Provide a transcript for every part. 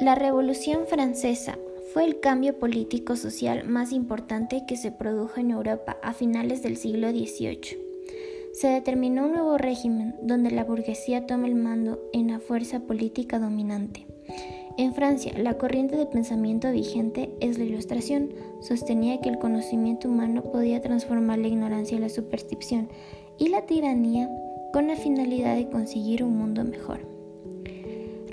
La Revolución Francesa fue el cambio político-social más importante que se produjo en Europa a finales del siglo XVIII. Se determinó un nuevo régimen donde la burguesía toma el mando en la fuerza política dominante. En Francia, la corriente de pensamiento vigente es la ilustración. Sostenía que el conocimiento humano podía transformar la ignorancia en la superstición y la tiranía con la finalidad de conseguir un mundo mejor.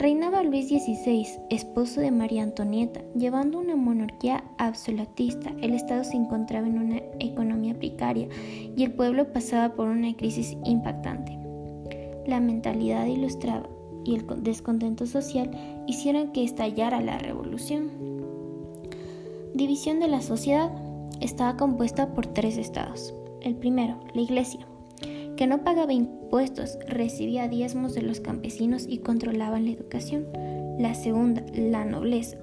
Reinaba Luis XVI, esposo de María Antonieta, llevando una monarquía absolutista. El Estado se encontraba en una economía precaria y el pueblo pasaba por una crisis impactante. La mentalidad ilustrada y el descontento social hicieron que estallara la revolución. División de la sociedad estaba compuesta por tres estados. El primero, la Iglesia, que no pagaba impuestos, recibía diezmos de los campesinos y controlaban la educación. La segunda, la nobleza,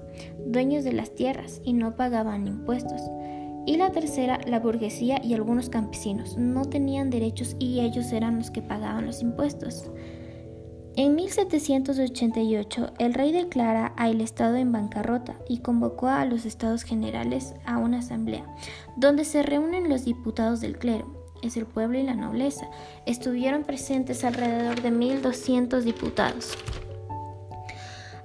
dueños de las tierras y no pagaban impuestos. Y la tercera, la burguesía y algunos campesinos, no tenían derechos y ellos eran los que pagaban los impuestos. En 1788, el rey declara al Estado en bancarrota y convocó a los Estados Generales a una asamblea, donde se reúnen los diputados del clero, es el pueblo y la nobleza. Estuvieron presentes alrededor de 1.200 diputados.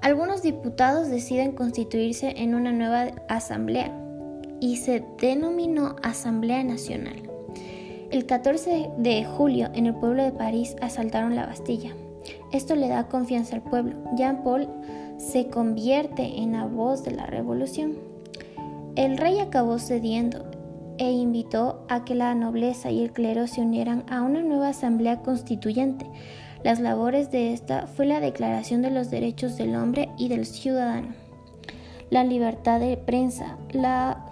Algunos diputados deciden constituirse en una nueva asamblea y se denominó Asamblea Nacional. El 14 de julio en el pueblo de París asaltaron la Bastilla. Esto le da confianza al pueblo. Jean Paul se convierte en la voz de la revolución. El rey acabó cediendo e invitó a que la nobleza y el clero se unieran a una nueva asamblea constituyente. Las labores de esta fue la declaración de los derechos del hombre y del ciudadano, la libertad de prensa, la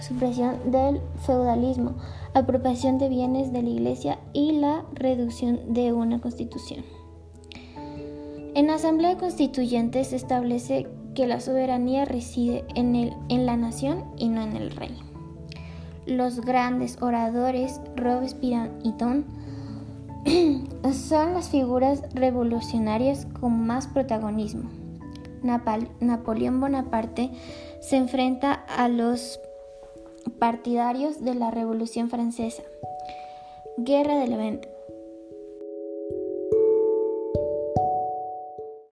supresión del feudalismo, apropiación de bienes de la Iglesia y la reducción de una constitución. En la Asamblea Constituyente se establece que la soberanía reside en, el, en la nación y no en el rey los grandes oradores Robespierre y Don son las figuras revolucionarias con más protagonismo. Napoleón Bonaparte se enfrenta a los partidarios de la Revolución Francesa. Guerra de Levante.